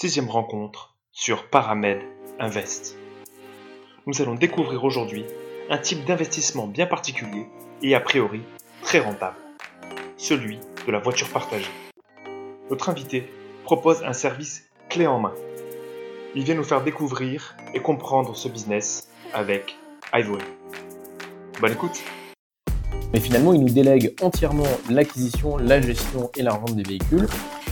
sixième rencontre sur Paramed Invest. Nous allons découvrir aujourd'hui un type d'investissement bien particulier et a priori très rentable, celui de la voiture partagée. Notre invité propose un service clé en main. Il vient nous faire découvrir et comprendre ce business avec Ivory. Bonne écoute Mais finalement, ils nous délèguent entièrement l'acquisition, la gestion et la revente des véhicules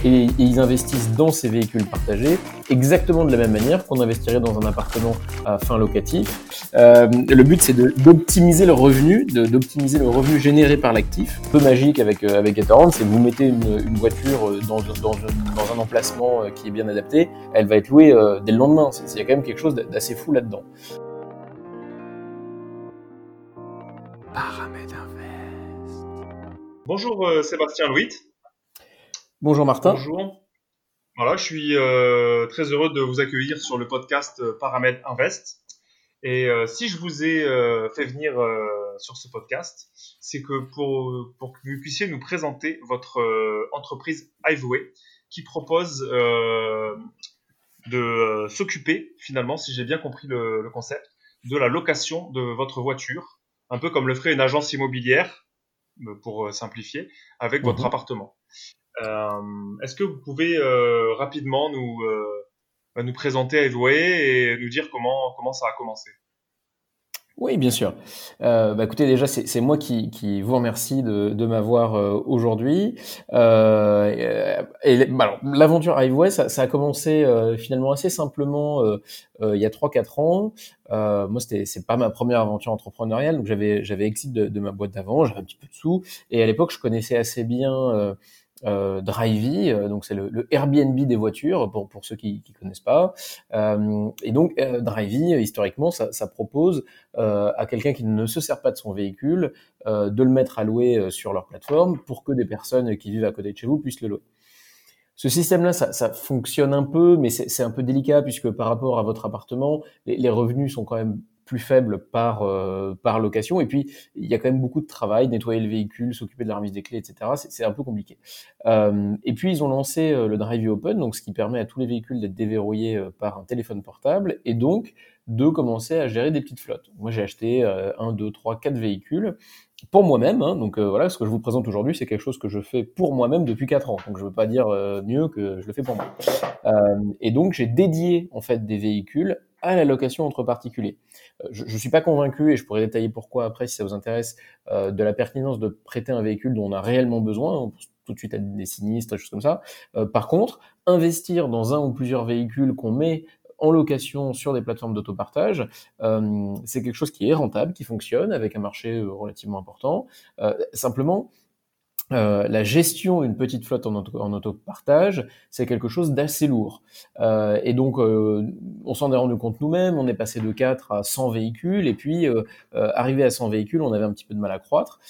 et, ils investissent dans ces véhicules partagés exactement de la même manière qu'on investirait dans un appartement à fin locatif. Euh, le but, c'est d'optimiser le revenu, d'optimiser le revenu généré par l'actif. Un peu magique avec, euh, avec Etherland, c'est que vous mettez une, une voiture euh, dans, dans, dans, un emplacement qui est bien adapté, elle va être louée dès le lendemain. Il y a quand même quelque chose d'assez fou là-dedans. Bonjour Sébastien Louis. Bonjour Martin. Bonjour. Voilà, je suis euh, très heureux de vous accueillir sur le podcast euh, Paramètre Invest. Et euh, si je vous ai fait venir sur ce podcast, c'est que pour, pour que vous puissiez nous présenter votre entreprise Hiveway qui propose de s'occuper, finalement, si j'ai bien compris le, le, concept, de la location de votre voiture, un peu comme le ferait une agence immobilière, pour simplifier, avec votre mhm. appartement. Euh, est-ce que vous pouvez euh, rapidement nous, euh, nous présenter Eveway et nous dire comment, comment ça a commencé? Oui, bien sûr. Euh, bah écoutez, déjà, c'est moi qui, qui, vous remercie de, de m'avoir aujourd'hui. Euh, et bah, l'aventure Hiveway, ça, ça, a commencé finalement assez simplement il y a 3-4 ans. moi, c'était c'est pas ma première aventure entrepreneuriale, donc j'avais j'avais exit de, de, ma boîte d'avant, j'avais un petit peu de sous, et à l'époque, je connaissais assez bien euh, Drivey, euh, donc c'est le, Airbnb des voitures pour, pour ceux qui ne connaissent pas. Euh, et donc euh, Drivey, historiquement, ça, propose euh, à quelqu'un qui ne se sert pas de son véhicule de le mettre à louer sur leur plateforme pour que des personnes qui vivent à côté de chez vous puissent le louer. Ce système-là, ça, ça, fonctionne un peu, mais c'est un peu délicat puisque par rapport à votre appartement, les, les revenus sont quand même plus faible par euh, par location. Et puis il y a quand même beaucoup de travail, nettoyer le véhicule, s'occuper de la remise des clés, etc. C'est un peu compliqué. Euh, et puis ils ont lancé euh, le Drive Open, donc ce qui permet à tous les véhicules d'être déverrouillés par un téléphone portable et donc de commencer à gérer des petites flottes. Moi j'ai acheté un, deux, trois, quatre véhicules pour moi-même. Hein, donc voilà, ce que je vous présente aujourd'hui, c'est quelque chose que je fais pour moi-même depuis quatre ans. Donc je veux pas dire mieux que je le fais pour moi. et donc j'ai dédié en fait des véhicules à la location entre particuliers. Euh, je ne suis pas convaincu, et je pourrais détailler pourquoi après si ça vous intéresse, euh, de la pertinence de prêter un véhicule dont on a réellement besoin, tout de suite à des sinistres, des choses comme ça. Euh, par contre, investir dans un ou plusieurs véhicules qu'on met en location sur des plateformes d'autopartage, euh, c'est quelque chose qui est rentable, qui fonctionne avec un marché relativement important. Simplement, euh, la gestion d'une petite flotte en, auto, autopartage, c'est quelque chose d'assez lourd. Euh, et donc, euh, on s'en est rendu compte nous-mêmes, on est passé de 4 à 100 véhicules, et puis, euh, euh, arrivé à 100 véhicules, on avait un petit peu de mal à croître,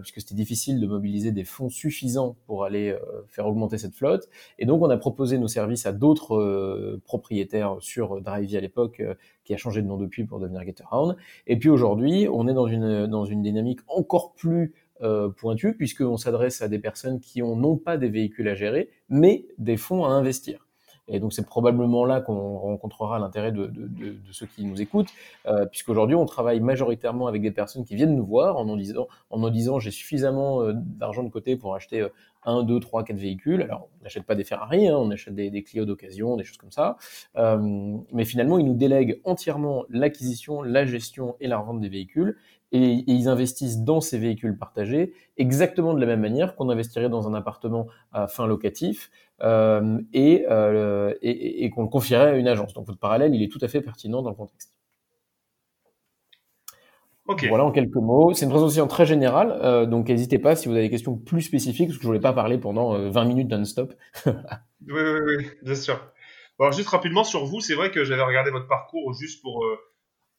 puisque c'était difficile de mobiliser des fonds suffisants pour aller faire augmenter cette flotte. Et donc, on a proposé nos services à d'autres propriétaires sur Drivey à l'époque, qui a changé de nom depuis pour devenir GetAround. Et puis aujourd'hui, on est dans une, dans une dynamique encore plus euh, pointu, puisqu'on s'adresse à des personnes qui ont non pas des véhicules à gérer, mais des fonds à investir. Et donc c'est probablement là qu'on rencontrera l'intérêt de, de, ceux qui nous écoutent, euh, puisqu'aujourd'hui on travaille majoritairement avec des personnes qui viennent nous voir en nous disant, en disant j'ai suffisamment euh, d'argent de côté pour acheter euh, un, deux, trois, quatre véhicules. Alors on n'achète pas des Ferrari, hein, on achète des, des Clio d'occasion, des choses comme ça. Euh, mais finalement ils nous délèguent entièrement l'acquisition, la gestion et la revente des véhicules et, ils investissent dans ces véhicules partagés exactement de la même manière qu'on investirait dans un appartement à fin locatif euh, et, euh, et, et qu'on le confierait à une agence. Donc votre parallèle, il est tout à fait pertinent dans le contexte. Okay. Voilà en quelques mots. C'est une présentation très générale, euh, donc n'hésitez pas si vous avez des questions plus spécifiques, parce que je voulais pas parler pendant 20 euh, minutes non-stop. oui, oui, oui, bien sûr. Bon, alors juste rapidement sur vous, c'est vrai que j'avais regardé votre parcours juste pour euh,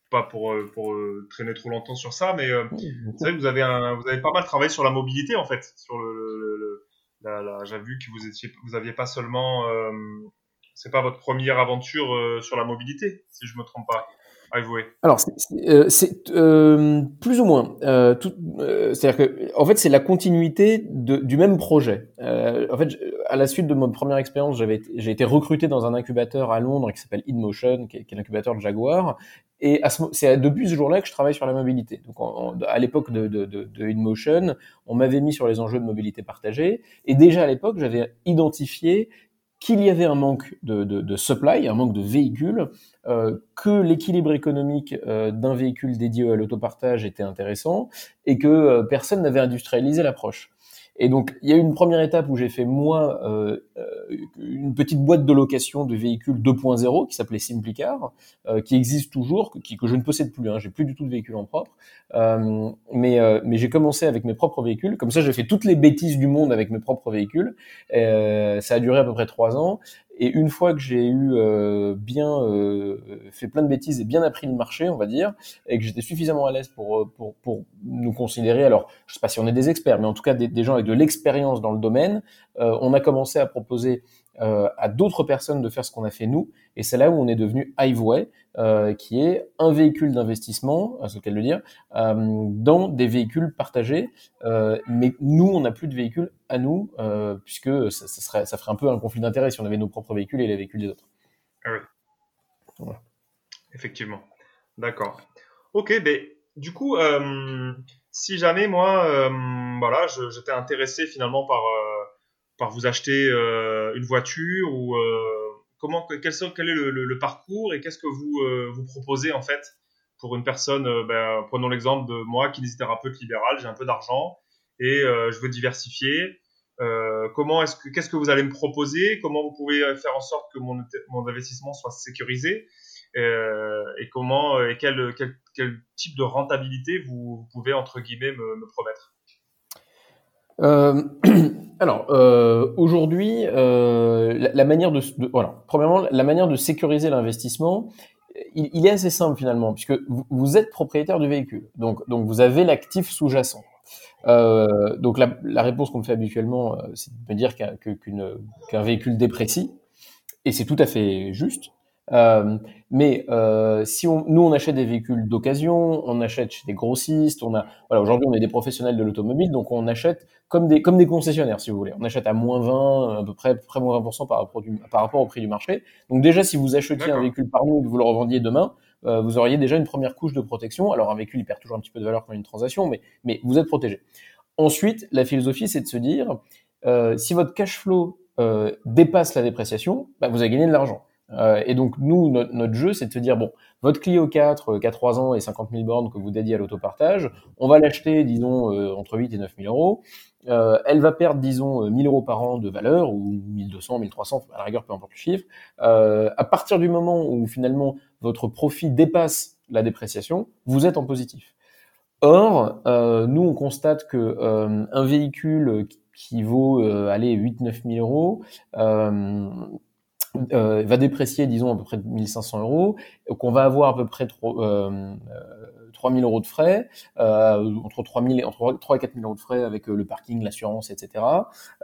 pas pour, euh, pour traîner trop longtemps sur ça, mais c'est vrai que vous avez, un, vous avez pas mal travaillé sur la mobilité en fait. Sur le, le, le la, la, J'ai vu que vous étiez, vous aviez pas seulement, c'est pas votre première aventure sur la mobilité, si je me trompe pas. Alors, c'est euh, plus ou moins. Euh, C'est-à-dire que, en fait, c'est la continuité du même projet. en fait, à la suite de ma première expérience, j'avais j'ai été recruté dans un incubateur à Londres qui s'appelle InMotion, qui est, est l'incubateur de Jaguar. Et c'est depuis ce jour-là que je travaille sur la mobilité. Donc, à l'époque de, de, de, de InMotion, on m'avait mis sur les enjeux de mobilité partagée. Et déjà à l'époque, j'avais identifié qu'il y avait un manque de, de, de, supply, un manque de véhicules, euh, que l'équilibre économique euh, d'un véhicule dédié à l'autopartage était intéressant et que euh, personne n'avait industrialisé l'approche. Et donc, il y a eu une première étape où j'ai fait moi euh, euh une petite boîte de location de véhicules 2.0 qui s'appelait Simplicar, euh, qui existe toujours, que je ne possède plus. Hein, j'ai plus du tout de véhicule en propre, euh, mais euh, mais j'ai commencé avec mes propres véhicules. Comme ça, j'ai fait toutes les bêtises du monde avec mes propres véhicules. ça a duré à peu près trois ans. Et une fois que j'ai eu euh, bien euh, fait plein de bêtises et bien appris le marché, on va dire, et que j'étais suffisamment à l'aise pour, euh, pour, pour nous considérer, alors je sais pas si on est des experts, mais en tout cas des, gens avec de l'expérience dans le domaine, on a commencé à proposer euh, à d'autres personnes de faire ce qu'on a fait nous. Et c'est là où on est devenu Hiveway, euh, qui est un véhicule d'investissement, c'est le cas de le dire, euh, dans des véhicules partagés. Euh, mais nous, on n'a plus de véhicules à nous, puisque ça, ça, serait, ça ferait un peu un conflit d'intérêt si on avait nos propres véhicules et les véhicules des autres. Ah oui. Voilà. Effectivement. D'accord. Ok, ben, du coup, si jamais moi, voilà, j'étais intéressé finalement par par vous acheter une voiture ou comment quel, est le, parcours et qu'est-ce que vous euh, vous proposez en fait pour une personne ben, prenons l'exemple de moi kinésithérapeute libéral j'ai un peu d'argent et je veux diversifier. Comment est-ce que qu'est-ce que vous allez me proposer? Comment vous pouvez faire en sorte que mon, mon investissement soit sécurisé? Et comment et quel, quel, quel, type de rentabilité vous, vous pouvez entre guillemets me, me promettre? Euh, alors, euh, aujourd'hui, euh, la, manière de, de, premièrement, la manière de sécuriser l'investissement, il, est assez simple finalement, puisque vous, êtes propriétaire du véhicule, donc donc vous avez l'actif sous-jacent. Euh, donc la, la réponse qu'on me fait habituellement, euh, c'est de me dire qu'un qu'un véhicule déprécie, et c'est tout à fait juste. Euh, mais euh, si on, nous on achète des véhicules d'occasion, on achète chez des grossistes, on a voilà aujourd'hui on est des professionnels de l'automobile, donc on achète comme des comme des concessionnaires si vous voulez. On achète à moins 20, à peu près, près moins 20% par rapport, du, par rapport au prix du marché. Donc déjà si vous achetiez un véhicule par nous et que vous le revendiez demain, euh, vous auriez déjà une première couche de protection. Alors un véhicule il perd toujours un petit peu de valeur quand il y a une transaction, mais mais vous êtes protégé. Ensuite la philosophie c'est de se dire euh, si votre cash flow euh, dépasse la dépréciation, bah, vous avez gagné de l'argent. Euh, et donc nous, notre, notre jeu, c'est de se dire bon, votre Clio 4 euh, qui a 3 ans et 50 000 bornes que vous dédiez à l'autopartage, on va l'acheter, disons, euh, entre 8 et 9 000 euros. Euh, elle va perdre, disons, 1000 euros par an de valeur, ou 1200, 1300, à la rigueur, peu importe le chiffre. Euh, à partir du moment où finalement votre profit dépasse la dépréciation, vous êtes en positif. Or, euh, nous, on constate que euh, un véhicule qui vaut, euh, allez, 8-9 000 euros, euh, va déprécier, disons, à peu près 1500 euros, qu'on va avoir à peu près 3, euh, 3000 euros de frais, euh, entre 3000 entre 3 et 4000 euros de frais avec euh, le parking, l'assurance, etc.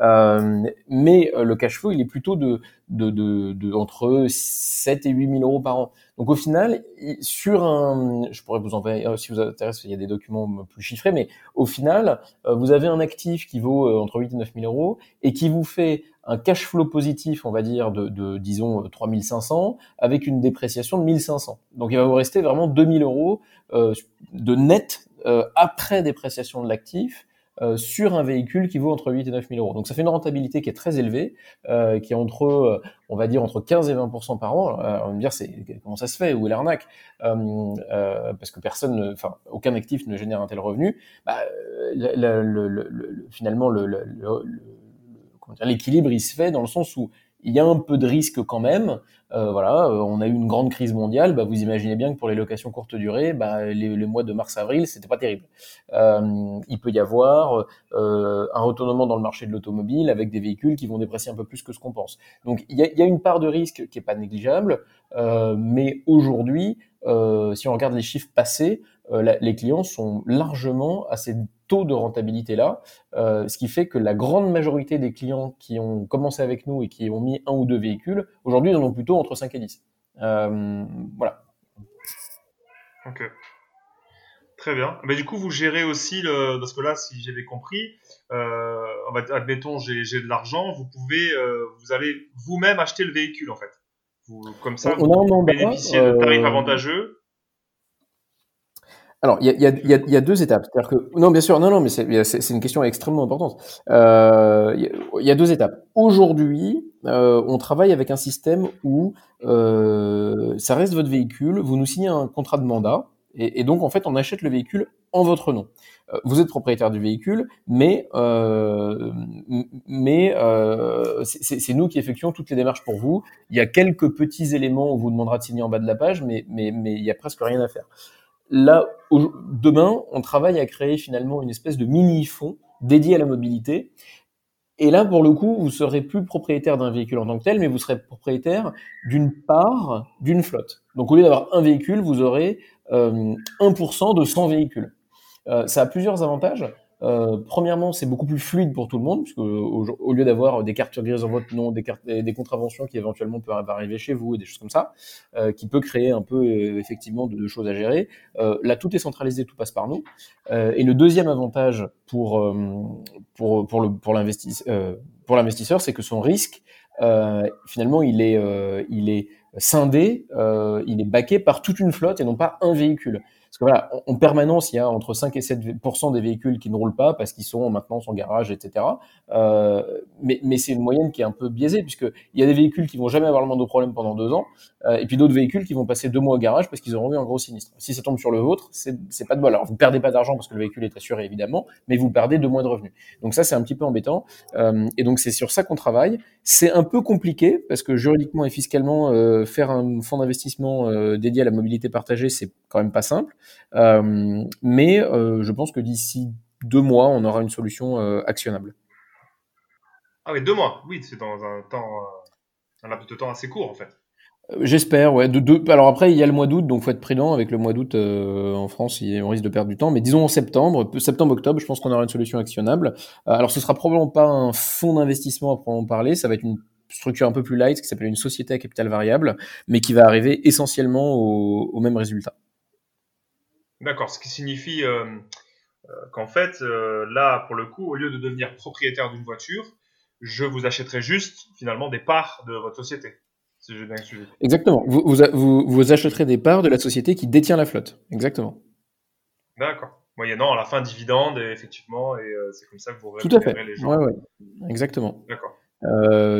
Euh, mais euh, le cash flow, il est plutôt de, de, de, de, entre 7 et 8000 euros par an. Donc au final, sur un, je pourrais vous envoyer, si vous intéresse, il y a des documents plus chiffrés, mais au final, vous avez un actif qui vaut entre 8 et 9000 euros et qui vous fait un cash flow positif, on va dire, de, de disons 3500, avec une dépréciation de 1500. Donc il va vous rester vraiment 2000 euros euh, de net euh, après dépréciation de l'actif euh, sur un véhicule qui vaut entre 8 et 9 000 euros. Donc ça fait une rentabilité qui est très élevée, euh, qui est entre, euh, on va dire, entre 15 et 20% par an. on va me dire, c'est comment ça se fait Où est l'arnaque? Parce que personne, enfin, aucun actif ne génère un tel revenu. Bah, le, le, le, finalement, le, l'équilibre, il se fait dans le sens où il y a un peu de risque quand même. Euh, voilà, euh, on a eu une grande crise mondiale. Bah, vous imaginez bien que pour les locations courte durée, bah, les, mois de mars-avril, c'était pas terrible. Euh, il peut y avoir un retournement dans le marché de l'automobile avec des véhicules qui vont déprécier un peu plus que ce qu'on pense. Donc il y a, une part de risque qui est pas négligeable, mais aujourd'hui, si on regarde les chiffres passés, les clients sont largement assez taux de rentabilité là, ce qui fait que la grande majorité des clients qui ont commencé avec nous et qui ont mis un ou deux véhicules, aujourd'hui ils en ont plutôt entre 5 et 10. Euh, voilà. Ok. Très bien. Mais du coup, vous gérez aussi, le... parce que là, si j'avais compris, euh, admettons, j'ai de l'argent, vous pouvez, euh, vous allez vous-même acheter le véhicule, en fait. Vous, comme ça, on vous bénéficiez de tarifs euh, avantageux. Alors, il y a, y, a, y a, deux étapes. C'est-à-dire que, non, bien sûr, non, non, mais c'est une question extrêmement importante. Euh, il y, a deux étapes. Aujourd'hui, euh, on travaille avec un système où euh, ça reste votre véhicule, vous nous signez un contrat de mandat, et, donc, en fait, on achète le véhicule en votre nom. Euh, vous êtes propriétaire du véhicule, mais, euh, mais euh, c'est nous qui effectuons toutes les démarches pour vous. Il y a quelques petits éléments où on vous demandera de signer en bas de la page, mais, mais, mais il y a presque rien à faire. Là, demain, on travaille à créer finalement une espèce de mini-fonds dédié à la mobilité et là, pour le coup, vous serez plus propriétaire d'un véhicule en tant que tel, mais vous serez propriétaire d'une part d'une flotte. Donc, au lieu d'avoir un véhicule, vous aurez euh, 1% de 100 véhicules. Euh, ça a plusieurs avantages. Euh, premièrement, c'est beaucoup plus fluide pour tout le monde, puisque au, lieu d'avoir des cartes grises en votre nom, des, contraventions qui éventuellement peuvent arriver chez vous et des choses comme ça, euh, qui peut créer un peu euh, effectivement de, choses à gérer. Là, tout est centralisé, tout passe par nous. Et le deuxième avantage pour pour pour l'investisseur, c'est que son risque finalement il est il est scindé, il est baqué par toute une flotte et non pas un véhicule. Parce que voilà, en permanence, il y a entre 5 et 7% des véhicules qui ne roulent pas parce qu'ils sont maintenant en garage, etc. Euh, mais, mais c'est une moyenne qui est un peu biaisée puisque il y a des véhicules qui vont jamais avoir le moindre problème pendant deux ans, euh, et puis d'autres véhicules qui vont passer deux mois au garage parce qu'ils auront eu un gros sinistre. Si ça tombe sur le vôtre, c'est pas de bol. Alors vous perdez pas d'argent parce que le véhicule est assuré évidemment, mais vous perdez deux mois de revenus. Donc ça c'est un petit peu embêtant. Euh, et donc c'est sur ça qu'on travaille. C'est un peu compliqué parce que juridiquement et fiscalement, euh, faire un fonds d'investissement euh, dédié à la mobilité partagée, c'est quand même pas simple. Euh, mais euh, je pense que d'ici deux mois, on aura une solution euh, actionnable. Ah oui, deux mois, oui, c'est dans un temps, un laps de temps assez court en fait. J'espère, ouais. De, alors après, il y a le mois d'août, donc faut être prudent. Avec le mois d'août en France, on risque de perdre du temps. Mais disons en septembre, septembre-octobre, je pense qu'on aura une solution actionnable. alors ce sera probablement pas un fonds d'investissement à proprement parler, ça va être une structure un peu plus light qui s'appelle une société à capital variable, mais qui va arriver essentiellement au, au même résultat. D'accord, ce qui signifie euh, euh, qu'en fait, euh, là, pour le coup, au lieu de devenir propriétaire d'une voiture, je vous achèterai juste finalement des parts de votre société. Si j'ai bien suivi. Exactement. Vous, vous, vous, achèterez des parts de la société qui détient la flotte. Exactement. D'accord. Moyennant à la fin dividende, effectivement, et c'est comme ça que vous récupérez les gens. Ouais, ouais. Exactement. D'accord.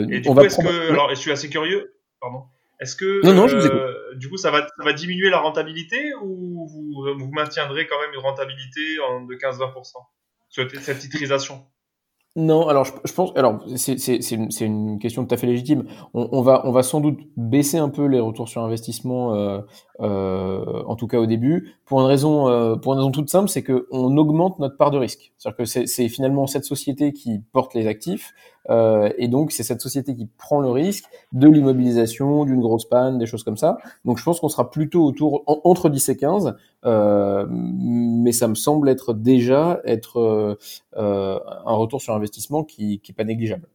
et du coup, est-ce que. Alors, je suis assez curieux. Pardon. Est-ce que euh, du coup ça va, ça va diminuer la rentabilité ou vous, vous maintiendrez quand même une rentabilité de 15-20% sur cette titrisation? Non, alors je, pense, alors c'est une, une, question tout à fait légitime. On, on, va, on va sans doute baisser un peu les retours sur investissement, euh, euh, en tout cas au début, pour une raison, euh, pour une raison toute simple, c'est que on augmente notre part de risque. C'est-à-dire que c'est finalement cette société qui porte les actifs, euh, et donc c'est cette société qui prend le risque de l'immobilisation, d'une grosse panne, des choses comme ça. Donc je pense qu'on sera plutôt autour entre 10 et 15, euh, mais ça me semble être déjà être euh, un retour sur investissement qui, qui est pas négligeable.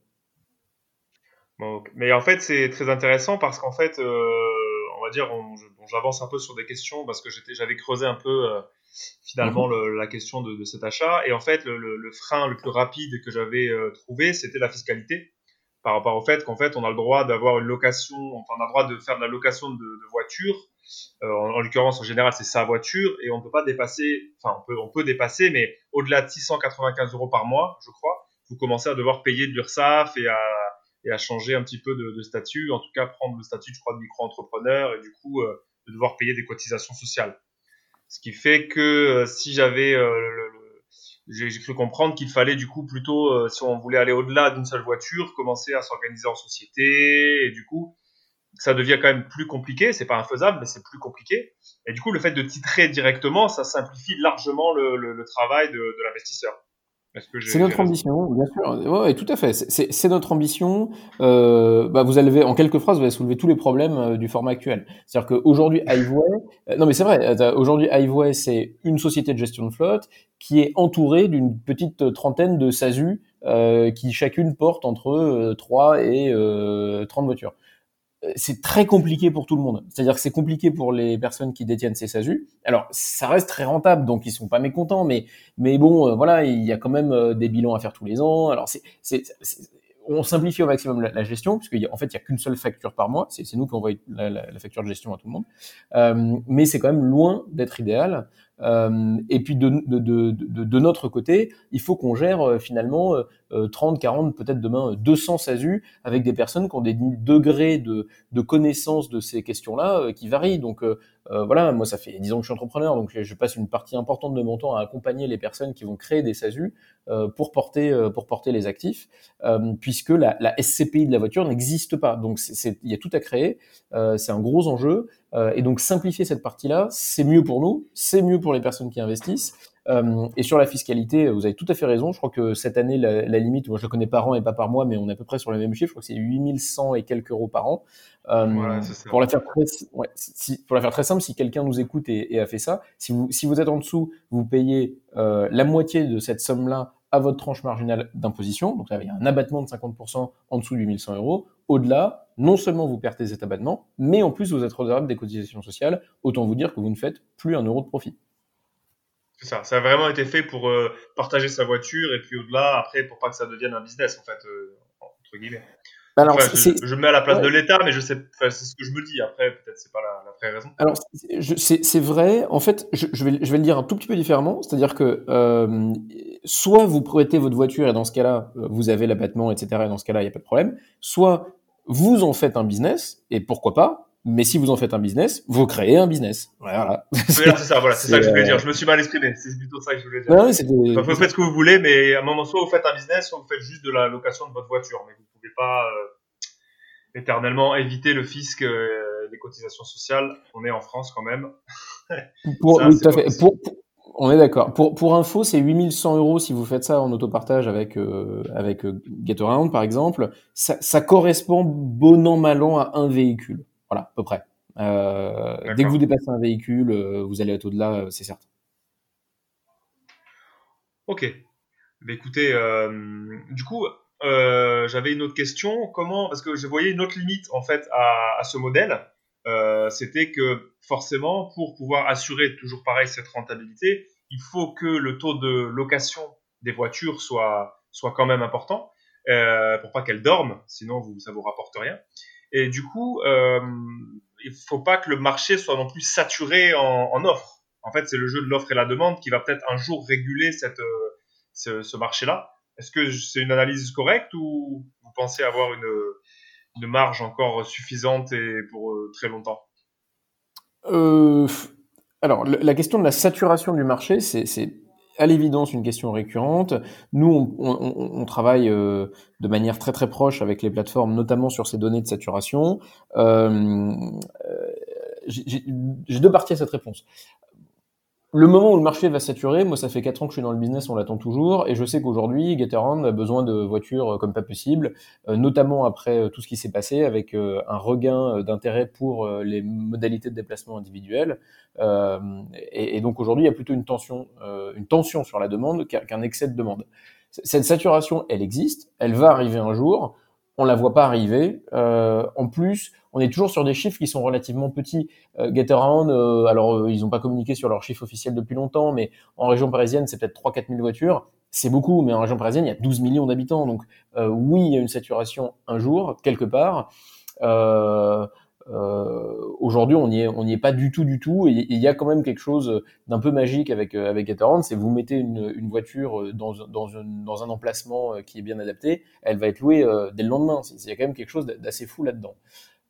mais en fait, c'est très intéressant parce qu'en fait, on va dire, j'avance un peu sur des questions parce que j'avais creusé un peu finalement mhm. la question de, cet achat. Et en fait, le, frein le plus rapide que j'avais trouvé, c'était la fiscalité par rapport au fait qu'en fait, on a le droit d'avoir une location, enfin, on a le droit de faire de la location de, de voiture. Euh, en, l'occurrence, en général, c'est sa voiture et on ne peut pas dépasser, enfin, on peut, on peut dépasser, mais au-delà de 695 euros par mois, je crois, vous commencez à devoir payer de l'URSSAF et à, et à changer un petit peu de, de, statut, en tout cas prendre le statut, je crois, de micro-entrepreneur et du coup, euh, de devoir payer des cotisations sociales. Ce qui fait que euh, si j'avais euh, j'ai cru comprendre qu'il fallait du coup plutôt, euh, si on voulait aller au-delà d'une seule voiture, commencer à s'organiser en société. Et du coup, ça devient quand même plus compliqué. C'est pas infaisable, mais c'est plus compliqué. Et du coup, le fait de titrer directement, ça simplifie largement le, travail de l'investisseur. C'est notre ambition, bien sûr. Oui, tout à fait. C'est notre ambition. Euh, bah, vous allez, en quelques phrases, vous allez soulever tous les problèmes euh, du format actuel. C'est-à-dire qu'aujourd'hui, Hiveway, euh, non mais c'est vrai. Aujourd'hui, Hiveway, c'est une société de gestion de flotte qui est entourée d'une petite trentaine de SASU euh, qui chacune porte entre 3 et 30 voitures. C'est très compliqué pour tout le monde. C'est-à-dire que c'est compliqué pour les personnes qui détiennent ces SASU. Alors, ça reste très rentable, donc ils sont pas mécontents, mais mais bon, voilà, il y a quand même des bilans à faire tous les ans. Alors, c'est on simplifie au maximum la, gestion, puisqu'en en fait, il n'y a qu'une seule facture par mois. C'est nous qui envoyons la, la, facture de gestion à tout le monde. Euh, mais c'est quand même loin d'être idéal. Euh, et puis de, de, de, de, notre côté, il faut qu'on gère euh, finalement 30, 40, peut-être demain 200 SASU avec des personnes qui ont des degrés de, de connaissance de ces questions-là qui varient. Donc voilà, moi ça fait 10 ans que je suis entrepreneur, donc je passe une partie importante de mon temps à accompagner les personnes qui vont créer des SASU pour porter pour porter les actifs, puisque la, la, SCPI de la voiture n'existe pas. Donc il y a tout à créer, c'est un gros enjeu. Euh, et donc simplifier cette partie-là, c'est mieux pour nous, c'est mieux pour les personnes qui investissent. Euh, et sur la fiscalité, vous avez tout à fait raison. Je crois que cette année, la, la limite, moi je le connais par an et pas par mois, mais on est à peu près sur les mêmes chiffres. Je crois que c'est 8100 et quelques euros par an. Euh, pour, la faire très, ouais, si, pour la faire très simple, si quelqu'un nous écoute et, et, a fait ça, si vous, si vous êtes en dessous, vous payez la moitié de cette somme-là à votre tranche marginale d'imposition. Donc il y a un abattement de 50% en dessous du 1100 euros. Au-delà, non seulement vous perdez cet abattement, mais en plus vous êtes redevable des cotisations sociales. Autant vous dire que vous ne faites plus un euro de profit. C'est ça. Ça a vraiment été fait pour euh, partager sa voiture et puis au-delà, après, pour pas que ça devienne un business, en fait, euh, entre guillemets. Alors, je, me mets à la place de l'État, mais je sais, c'est ce que je me dis. Après, peut-être c'est pas la, la, vraie raison. Alors, c'est vrai. En fait, je, je, vais, je vais le dire un tout petit peu différemment. C'est-à-dire que euh, soit vous prêtez votre voiture et dans ce cas-là, euh, vous avez l'abattement, etc. Et dans ce cas-là, il n'y a pas de problème. Soit vous en faites un business et pourquoi pas. Mais si vous en faites un business, vous créez un business. Voilà. c'est ça, voilà, c'est ça que je voulais dire. Je me suis mal exprimé. C'est plutôt ça que je voulais dire. Ouais, vous faites ce que vous voulez, mais à un moment, soit vous faites un business, soit vous faites juste de la location de votre voiture. Mais vous pouvez pas euh, éternellement éviter le fisc, euh, des cotisations sociales. On est en France quand même. Pour, oui, tout à fait. Pour, on est d'accord. Pour, pour info, c'est 8100 euros si vous faites ça en autopartage avec, euh, avec euh, GetAround, par exemple. Ça, ça correspond bon an, mal an à un véhicule. Voilà, à peu près. Euh, dès que vous dépassez un véhicule, euh, vous allez être au-delà, euh, c'est certain. Ok. Mais écoutez, du coup, j'avais une autre question. Comment, parce que je voyais une autre limite en fait à, à ce modèle. C'était que forcément, pour pouvoir assurer toujours pareil cette rentabilité, il faut que le taux de location des voitures soit, soit quand même important euh, pour pas qu'elles dorment, sinon vous, ça vous rapporte rien. Et du coup, euh, il faut pas que le marché soit non plus saturé en, en offre. En fait, c'est le jeu de l'offre et la demande qui va peut-être un jour réguler cette, euh, ce, ce marché-là. Est-ce que c'est une analyse correcte ou vous pensez avoir une, une marge encore suffisante et pour euh, très longtemps? Euh, Alors, la question de la saturation du marché, c'est à l'évidence une question récurrente. Nous, on, travaille euh, de manière très très proche avec les plateformes, notamment sur ces données de saturation. Euh, euh J'ai deux parties à cette réponse le moment où le marché va saturer, moi ça fait 4 ans que je suis dans le business, on l'attend toujours, et je sais qu'aujourd'hui, Gatorand a besoin de voitures euh, comme pas possible, euh, notamment après euh, tout ce qui s'est passé avec un regain d'intérêt pour les modalités de déplacement individuel. Et, donc aujourd'hui, il y a plutôt une tension, une tension sur la demande qu'un excès de demande. Cette saturation, elle existe, elle va arriver un jour on la voit pas arriver. Euh, en plus, on est toujours sur des chiffres qui sont relativement petits. Euh, euh alors euh, ils n'ont pas communiqué sur leurs chiffres officiels depuis longtemps, mais en région parisienne, c'est peut-être 3-4 000 voitures. C'est beaucoup, mais en région parisienne, il y a 12 millions d'habitants. Donc oui, il y a une saturation un jour, quelque part. Euh, Aujourd'hui, on n'y est, on n'y est pas du tout, du tout. Et il y a quand même quelque chose d'un peu magique avec euh, avec Gatorand, c'est vous mettez une, une voiture euh, dans dans, une, dans un emplacement qui est bien adapté, elle va être louée dès le lendemain. Il y a quand même quelque chose d'assez fou là-dedans.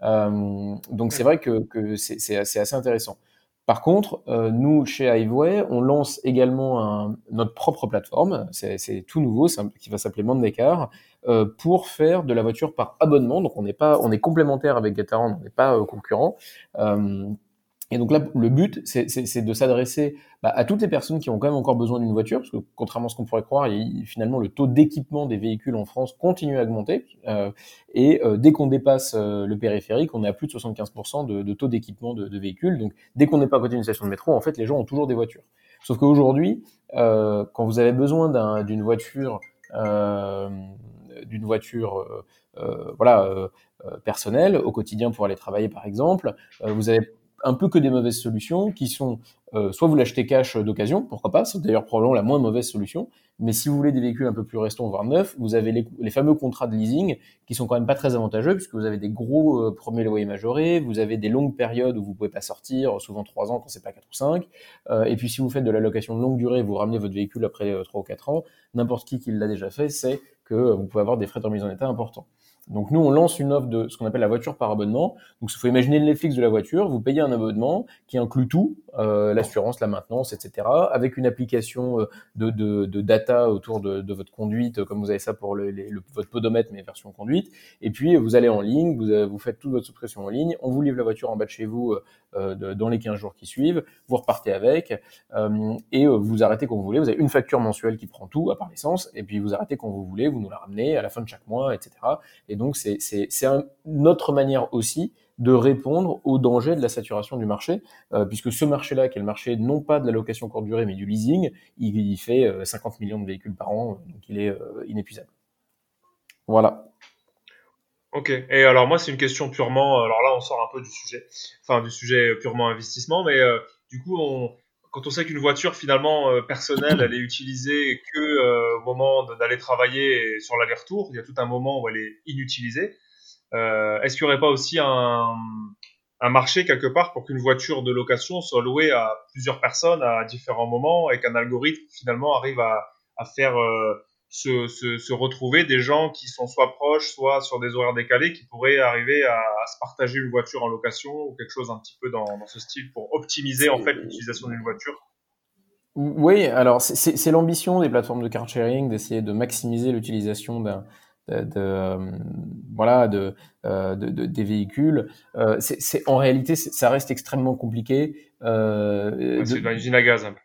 Euh, donc c'est vrai que, que c'est assez intéressant. Par contre, euh, nous, chez Hiveway, on lance également notre propre plateforme, c'est tout nouveau, qui va s'appeler Mandekar, euh, pour faire de la voiture par abonnement. Donc on n'est pas, on est complémentaire avec Gatarand, on n'est pas euh, concurrent. Euh, et donc là, le but, c'est de s'adresser bah, à toutes les personnes qui ont quand même encore besoin d'une voiture, parce que contrairement à ce qu'on pourrait croire, finalement, le taux d'équipement des véhicules en France continue à augmenter. Euh, et euh, dès qu'on dépasse euh, le périphérique, on est à plus de 75% de, de, taux d'équipement de, de, véhicules. Donc dès qu'on n'est pas à côté d'une station de métro, en fait, les gens ont toujours des voitures. Sauf qu'aujourd'hui, euh, quand vous avez besoin d'une voiture, d'une voiture, voilà personnel au quotidien pour aller travailler par exemple. vous avez un peu que des mauvaises solutions qui sont euh, soit vous l'achetez cash d'occasion, pourquoi pas, c'est d'ailleurs probablement la moins mauvaise solution, mais si vous voulez des véhicules un peu plus restants, voire neufs, vous avez les, fameux contrats de leasing qui sont quand même pas très avantageux puisque vous avez des gros euh, premiers loyers majorés, vous avez des longues périodes où vous pouvez pas sortir, souvent trois ans quand c'est pas quatre ou cinq, euh, et puis si vous faites de la location de longue durée, vous ramenez votre véhicule après trois ou quatre ans, n'importe qui qui l'a déjà fait sait que vous pouvez avoir des frais de remise en état importants. Donc nous, on lance une offre de ce qu'on appelle la voiture par abonnement. Donc il faut imaginer le Netflix de la voiture. Vous payez un abonnement qui inclut tout, euh, l'assurance, la maintenance, etc. Avec une application euh, de, de, de data autour de, de, votre conduite, comme vous avez ça pour le, le, votre podomètre, mais version conduite. Et puis vous allez en ligne, vous, vous faites toute votre suppression en ligne. On vous livre la voiture en bas de chez vous euh, dans les 15 jours qui suivent. Vous repartez avec euh, et euh, vous arrêtez quand vous voulez. Vous avez une facture mensuelle qui prend tout, à part l'essence. Et puis vous arrêtez quand vous voulez. Vous nous la ramenez à la fin de chaque mois, etc. Et donc, c'est une autre manière aussi de répondre aux dangers de la saturation du marché, euh, puisque ce marché-là, qui est le marché non pas de la location courte durée, mais du leasing, il, fait 50 euh, millions de véhicules par an, donc il est euh, inépuisable. Voilà. Ok. Et alors moi, c'est une question purement. Alors là, on sort un peu du sujet, enfin du sujet purement investissement, mais du coup, on, quand on sait qu'une voiture finalement personnelle, elle est utilisée que au moment d'aller travailler sur l'aller-retour, il y a tout un moment où elle est inutilisée. Euh, est-ce qu'il n'y aurait pas aussi un, un marché quelque part pour qu'une voiture de location soit louée à plusieurs personnes à différents moments et qu'un algorithme finalement arrive à, à faire euh, se, se, se, retrouver des gens qui sont soit proches, soit sur des horaires décalés, qui pourraient arriver à, à, se partager une voiture en location ou quelque chose un petit peu dans, dans ce style pour optimiser en fait l'utilisation d'une voiture. Oui, alors c'est l'ambition des plateformes de car sharing d'essayer de maximiser l'utilisation d'un de, euh, voilà de, euh, de, de, des véhicules. Euh, c'est en réalité ça reste extrêmement compliqué. Euh, c'est une usine à gaz un peu.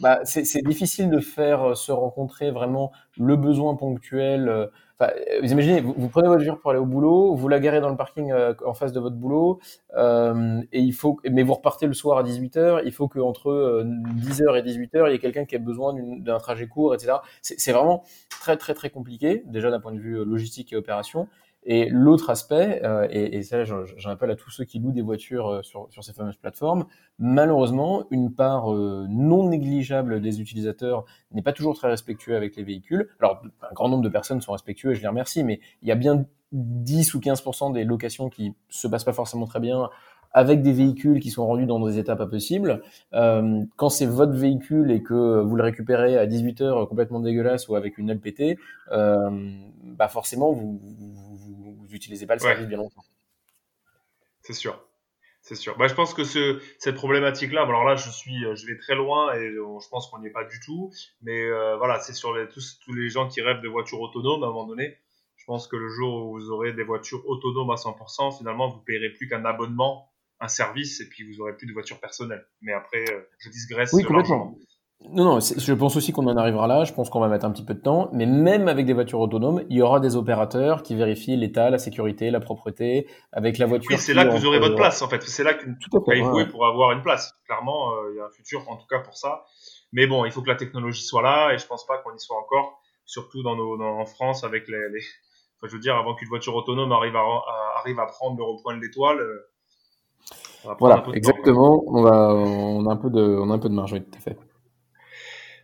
Bah, c'est difficile de faire se rencontrer vraiment le besoin ponctuel euh, vous imaginez, vous, prenez votre voiture pour aller au boulot, vous la garez dans le parking euh, en face de votre boulot, euh, et il faut, mais vous repartez le soir à 18h, il faut qu'entre 10h et 18h, il y ait quelqu'un qui ait besoin d'un trajet court, etc. C'est vraiment très très très compliqué, déjà d'un point de vue logistique et opération. Et l'autre aspect, euh, et, et ça j'en appelle à tous ceux qui louent des voitures euh, sur, sur, ces fameuses plateformes, malheureusement, une part euh, non négligeable des utilisateurs n'est pas toujours très respectueux avec les véhicules. Alors, un grand nombre de personnes sont respectueux et je les remercie, mais il y a bien 10 ou 15% des locations qui se passent pas forcément très bien avec des véhicules qui sont rendus dans des états pas possibles. Euh, quand c'est votre véhicule et que vous le récupérez à 18 heures complètement dégueulasse ou avec une LPT, euh, bah forcément vous, vous, vous, utilisez pas le service bien longtemps. C'est sûr. C'est sûr. Bah, je pense que ce, cette problématique-là, alors là, je suis, je vais très loin et je pense qu'on n'y est pas du tout. Mais euh, voilà, c'est sur les, tous, tous les gens qui rêvent de voitures autonomes à un moment donné. Je pense que le jour où vous aurez des voitures autonomes à 100%, finalement, vous payerez plus qu'un abonnement un service et puis vous aurez plus de voiture personnelle. Mais après, euh, je digresse. Oui, complètement. Non, non, je pense aussi qu'on en arrivera là. Je pense qu'on va mettre un petit peu de temps. Mais même avec des voitures autonomes, il y aura des opérateurs qui vérifient l'état, la sécurité, la propreté avec la voiture. Oui, c'est là que vous aurez votre place, en fait. C'est là que tout à fait, pour avoir une place. Clairement, euh, il y a un futur, en tout cas, pour ça. Mais bon, il faut que la technologie soit là et je pense pas qu'on y soit encore, surtout dans nos, en France avec les, les... Enfin, je veux dire, avant qu'une voiture autonome arrive à, arrive à prendre le repoint de l'étoile, euh, voilà, exactement. on, va, on, a un peu de, on a un peu de marge, oui, tout à fait.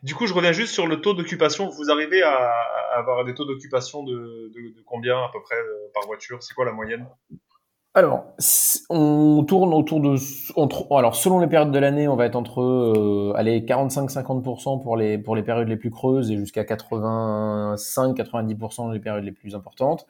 Du coup, je reviens juste sur le taux d'occupation. Vous arrivez à, avoir des taux d'occupation de, combien à peu près euh, par voiture? C'est quoi la moyenne? Alors, on tourne autour de, alors selon les périodes de l'année, on va être entre, euh, allez, 45-50% pour les pour les périodes les plus creuses et jusqu'à 85-90% les périodes les plus importantes.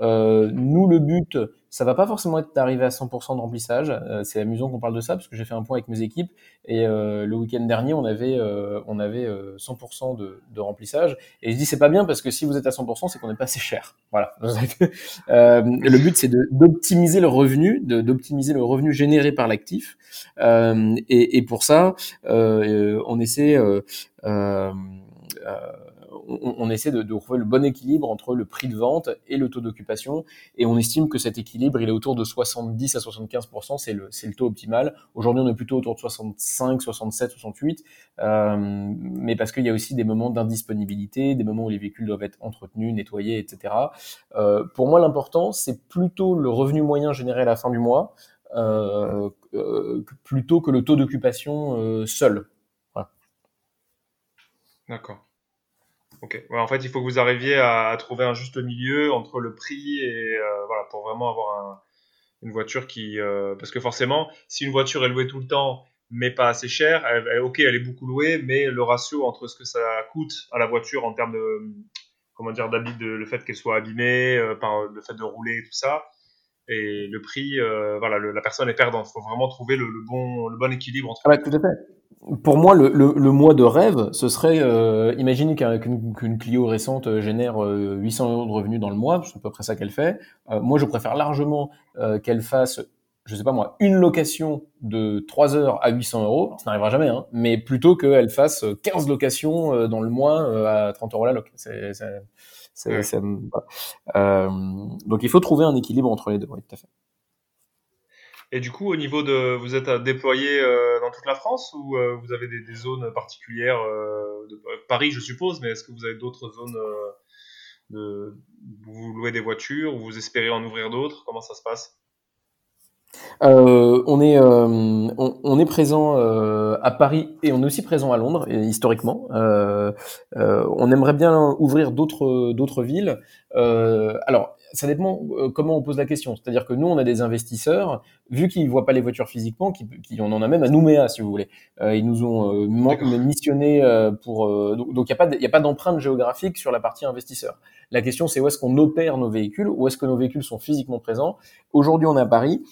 Euh, nous, le but, ça va pas forcément être d'arriver à 100% de remplissage. Euh, c'est amusant qu'on parle de ça parce que j'ai fait un point avec mes équipes et euh, le week-end dernier, on avait on avait 100% de, de, remplissage. Et je dis c'est pas bien parce que si vous êtes à 100%, c'est qu'on n'est pas assez cher. Voilà. le but, c'est d'optimiser le revenu, d'optimiser le revenu généré par l'actif. Et, et, pour ça, on essaie on, essaie de, de, trouver le bon équilibre entre le prix de vente et le taux d'occupation. Et on estime que cet équilibre, il est autour de 70 à 75% c'est le, le taux optimal. Aujourd'hui, on est plutôt autour de 65, 67, 68, euh, mais parce qu'il y a aussi des moments d'indisponibilité, des moments où les véhicules doivent être entretenus, nettoyés, etc. Euh, pour moi, l'important, c'est plutôt le revenu moyen généré à la fin du mois, euh, euh plutôt que le taux d'occupation euh, seul. D'accord. Ok. en fait, il faut que vous arriviez à, trouver un juste milieu entre le prix et euh, voilà pour vraiment avoir un, une voiture qui euh, parce que forcément, si une voiture est louée tout le temps mais pas assez cher, elle, ok, elle est beaucoup louée, mais le ratio entre ce que ça coûte à la voiture en termes de comment dire d'habit, le fait qu'elle soit abîmée euh, par le fait de rouler et tout ça, et le prix, voilà, la personne est perdante. Il faut vraiment trouver le, bon, le bon équilibre entre. Ah bah, fait pour moi, le, le, mois de rêve, ce serait, euh, imaginez qu'une Clio récente euh, génère 800 euh, euros de revenus dans le mois, c'est à peu près ça qu'elle fait. Euh, moi, je préfère largement qu'elle fasse, je sais pas moi, une location de 3 heures à 800 euros, ça n'arrivera jamais, hein, mais plutôt qu'elle fasse 15 locations dans le mois à 30 euros la loc. C'est, c'est, donc il faut trouver un équilibre entre les deux, oui, tout à fait. Et du coup, au niveau de, vous êtes déployé euh, dans toute la France ou euh, vous avez des, zones particulières euh, de Paris, je suppose, mais est-ce que vous avez d'autres zones de, où vous louez des voitures ou vous espérez en ouvrir d'autres? Comment ça se passe? Euh, on est on, on, est présent euh, à Paris et on est aussi présent à Londres historiquement. Euh, on aimerait bien ouvrir d'autres d'autres villes. alors ça dépend euh, comment on pose la question. C'est-à-dire que nous, on a des investisseurs, vu qu'ils ne voient pas les voitures physiquement, qui, qui, on en a même à Nouméa, si vous voulez. Euh, ils nous ont euh, missionné euh, pour... Euh, donc, il n'y a pas d'empreinte géographique sur la partie investisseur. La question, c'est où est-ce qu'on opère nos véhicules, où est-ce que nos véhicules sont physiquement présents. Aujourd'hui, on est à Paris.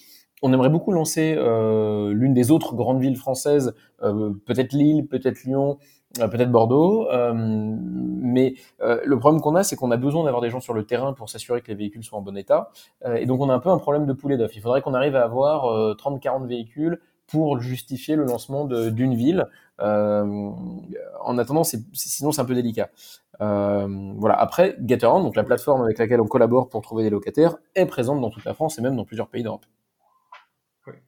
On aimerait beaucoup lancer l'une des autres grandes villes françaises, peut-être Lille, peut-être Lyon, euh, peut-être Bordeaux. Euh, mais euh, le problème qu'on a, c'est qu'on a besoin d'avoir des gens sur le terrain pour s'assurer que les véhicules sont en bon état. et donc on a un peu un problème de poulet d'œuf. Il faudrait qu'on arrive à avoir 30-40 véhicules pour justifier le lancement d'une ville. En attendant, sinon c'est un peu délicat. voilà. Après, Gatorand, donc la plateforme avec laquelle on collabore pour trouver des locataires, est présente dans toute la France et même dans plusieurs pays d'Europe.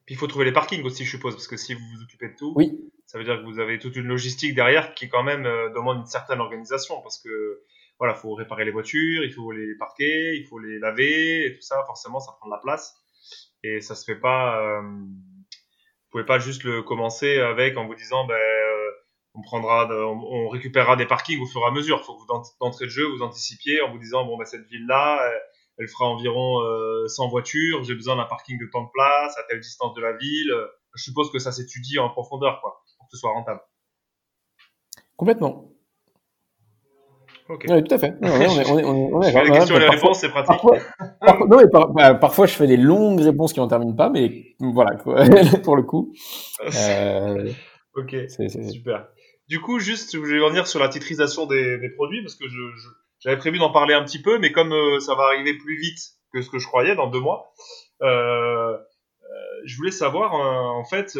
Puis il faut trouver les parkings aussi, je suppose, parce que si vous vous occupez de tout, oui. ça veut dire que vous avez toute une logistique derrière qui quand même euh, demande une certaine organisation, parce que voilà, faut réparer les voitures, il faut les parquer, il faut les laver et tout ça. Forcément, ça prend de la place et ça se fait pas. Euh, vous pouvez pas juste le commencer avec en vous disant ben euh, on prendra, on, récupérera des parkings au fur et à mesure. Il faut que vous d'entrée de jeu vous anticipiez en vous disant bon ben cette ville là elle fera environ 100 euh, voitures, j'ai besoin d'un parking de temps de place, à telle distance de la ville. Je suppose que ça s'étudie en profondeur, quoi, pour que ce soit rentable. Complètement. Ok. Oui, tout à fait. on est, les questions et les réponses, c'est pratique. Parfois, non, mais bah, parfois, je fais des longues réponses qui n'en terminent pas, mais voilà, pour le coup. Euh, ok, c'est super. Du coup, juste, je voulais revenir sur la titrisation des, produits, parce que j'avais prévu d'en parler un petit peu, mais comme euh, ça va arriver plus vite que ce que je croyais dans deux mois, euh, euh je voulais savoir en fait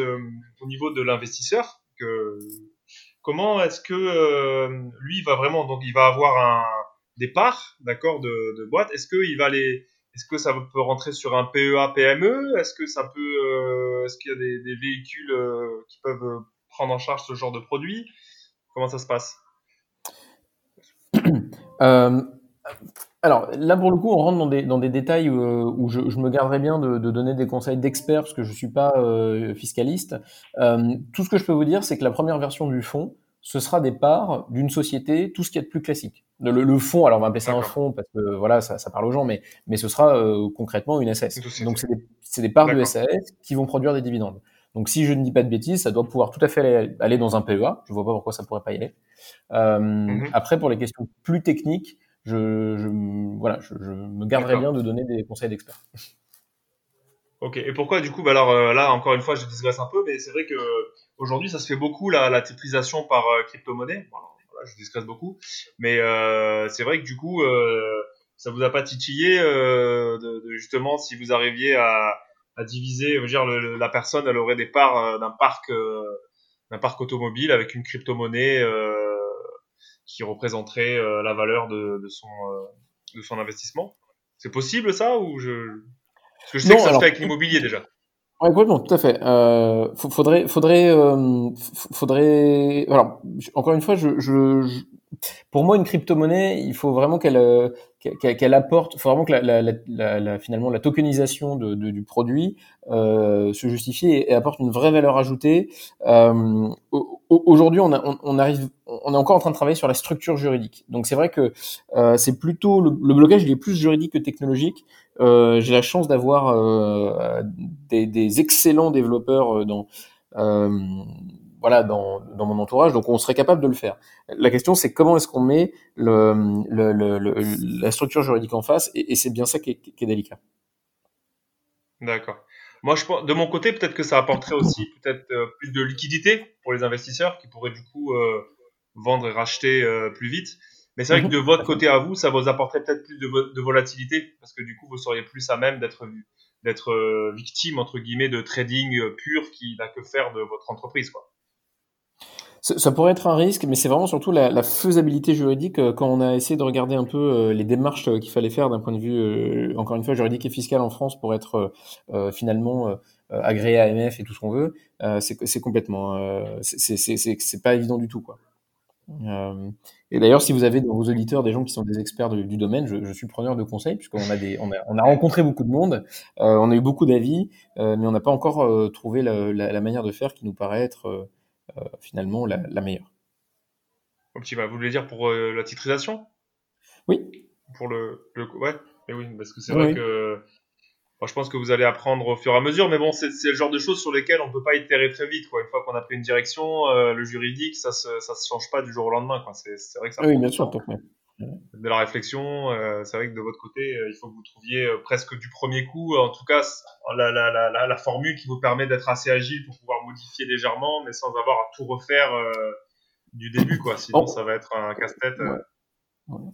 au niveau de l'investisseur comment est-ce que lui va vraiment donc il va avoir un des parts d'accord de, boîte. Est-ce que il va les est-ce que ça peut rentrer sur un PEA PME est-ce que ça peut est-ce qu'il y a des, des véhicules qui peuvent prendre en charge ce genre de produit comment ça se passe? Euh, alors là pour le coup on rentre dans des, dans des détails euh, où je, je, me garderais bien de, de donner des conseils d'experts parce que je suis pas euh, fiscaliste. Euh, tout ce que je peux vous dire c'est que la première version du fonds ce sera des parts d'une société, tout ce qui est de plus classique. Le, le fonds, alors on va appeler ça un fonds parce que voilà, ça, ça parle aux gens, mais, mais ce sera euh, concrètement une SAS. Donc c'est des, des, parts de SAS qui vont produire des dividendes. Donc si je ne dis pas de bêtises, ça doit pouvoir tout à fait aller, dans un PEA. Je vois pas pourquoi ça pourrait pas y aller. Euh, mhm. Après, pour les questions plus techniques, je, je voilà, je, je, me garderai bien de donner des conseils d'experts. Ok. Et pourquoi du coup, bah alors euh, là encore une fois, je digresse un peu, mais c'est vrai que aujourd'hui, ça se fait beaucoup la, la titrisation par euh, crypto-monnaie. Voilà, je digresse beaucoup, mais euh, c'est vrai que du coup, euh, ça vous a pas titillé de, de, justement si vous arriviez à à diviser. Je veux dire, le, la personne, elle aurait des parts euh, d'un parc, euh, d'un parc automobile avec une crypto-monnaie euh, qui représenterait la valeur de, de son, de son investissement. C'est possible ça ou je... Parce que je sais que ça se fait avec l'immobilier déjà. Ouais, complètement, tout à fait. Euh, faudrait, faudrait, euh, faudrait. Alors, encore une fois, je, je, pour moi, une crypto-monnaie, il faut vraiment qu'elle, euh, qu'elle apporte, faut vraiment que la, la, la, la, finalement la tokenisation de, de, du produit euh, se justifie et, apporte une vraie valeur ajoutée. Euh, Aujourd'hui, on, on, on, arrive, on est encore en train de travailler sur la structure juridique. Donc, c'est vrai que euh, c'est plutôt le, le, blocage, il est plus juridique que technologique. Euh, j'ai la chance d'avoir euh, des, des, excellents développeurs dans voilà dans, dans, mon entourage, donc on serait capable de le faire. La question, c'est comment est-ce qu'on met le, le, le, la structure juridique en face, et, et c'est bien ça qui est, qui est délicat. D'accord. Moi, je pense, de mon côté, peut-être que ça apporterait aussi peut-être plus de liquidité pour les investisseurs qui pourraient du coup euh, vendre et racheter euh, plus vite. Mais c'est vrai que mhm. de votre côté à vous, ça vous apporterait peut-être plus de, de, volatilité parce que du coup, vous seriez plus à même d'être d'être euh, victime entre guillemets de trading euh, pur qui n'a que faire de votre entreprise, quoi. Ça, pourrait être un risque, mais c'est vraiment surtout la, la, faisabilité juridique. Quand on a essayé de regarder un peu les démarches qu'il fallait faire d'un point de vue, encore une fois, juridique et fiscal en France pour être finalement agréé à AMF et tout ce qu'on veut, c'est complètement, c'est pas évident du tout, quoi. Euh, et d'ailleurs, si vous avez dans vos auditeurs des gens qui sont des experts du domaine, je, je, suis preneur de conseils puisqu'on a des, on a, on a rencontré beaucoup de monde, euh, on a eu beaucoup d'avis, euh, mais on n'a pas encore euh, trouvé la, la, la, manière de faire qui nous paraît être euh, finalement la, la, meilleure. Bah, vous voulez dire pour la titrisation? Oui. Pour le, le, ouais, mais oui, parce que c'est vrai que je pense que vous allez apprendre au fur et à mesure, mais bon, c'est le genre de choses sur lesquelles on ne peut pas itérer très vite. Quoi. Une fois qu'on a pris une direction, euh, le juridique, ça se, ça se change pas du jour au lendemain. C'est vrai que ça oui, bien sûr, de la réflexion. Euh, c'est vrai que de votre côté, euh, il faut que vous trouviez euh, presque du premier coup, en tout cas, la, la, la, la formule qui vous permet d'être assez agile pour pouvoir modifier légèrement, mais sans avoir à tout refaire du début. Quoi. Sinon, ça va être un casse-tête.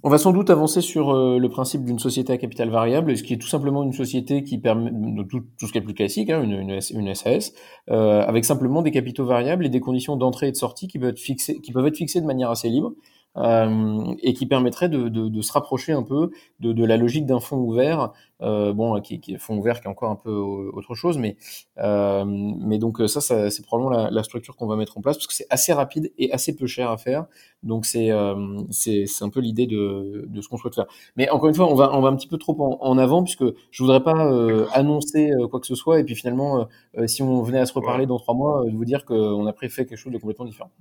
On va sans doute avancer sur le principe d'une société à capital variable, ce qui est tout simplement une société qui permet tout, tout ce qui est plus classique, hein, une, une, une, SAS, avec simplement des capitaux variables et des conditions d'entrée et de sortie qui peuvent être fixées, qui peuvent être fixées de manière assez libre. Euh, et qui permettrait de, de, de, se rapprocher un peu de, de la logique d'un fonds ouvert, euh, bon, qui, qui est fonds ouvert qui est encore un peu autre chose, mais euh, mais donc ça, ça c'est probablement la, la structure qu'on va mettre en place parce que c'est assez rapide et assez peu cher à faire, donc c'est euh, c'est un peu l'idée de, de ce qu'on souhaite faire. Mais encore une fois, on va on va un petit peu trop en, en avant puisque je voudrais pas euh, annoncer quoi que ce soit et puis finalement, si on venait à se reparler dans trois mois, de vous dire qu'on a préfet quelque chose de complètement différent.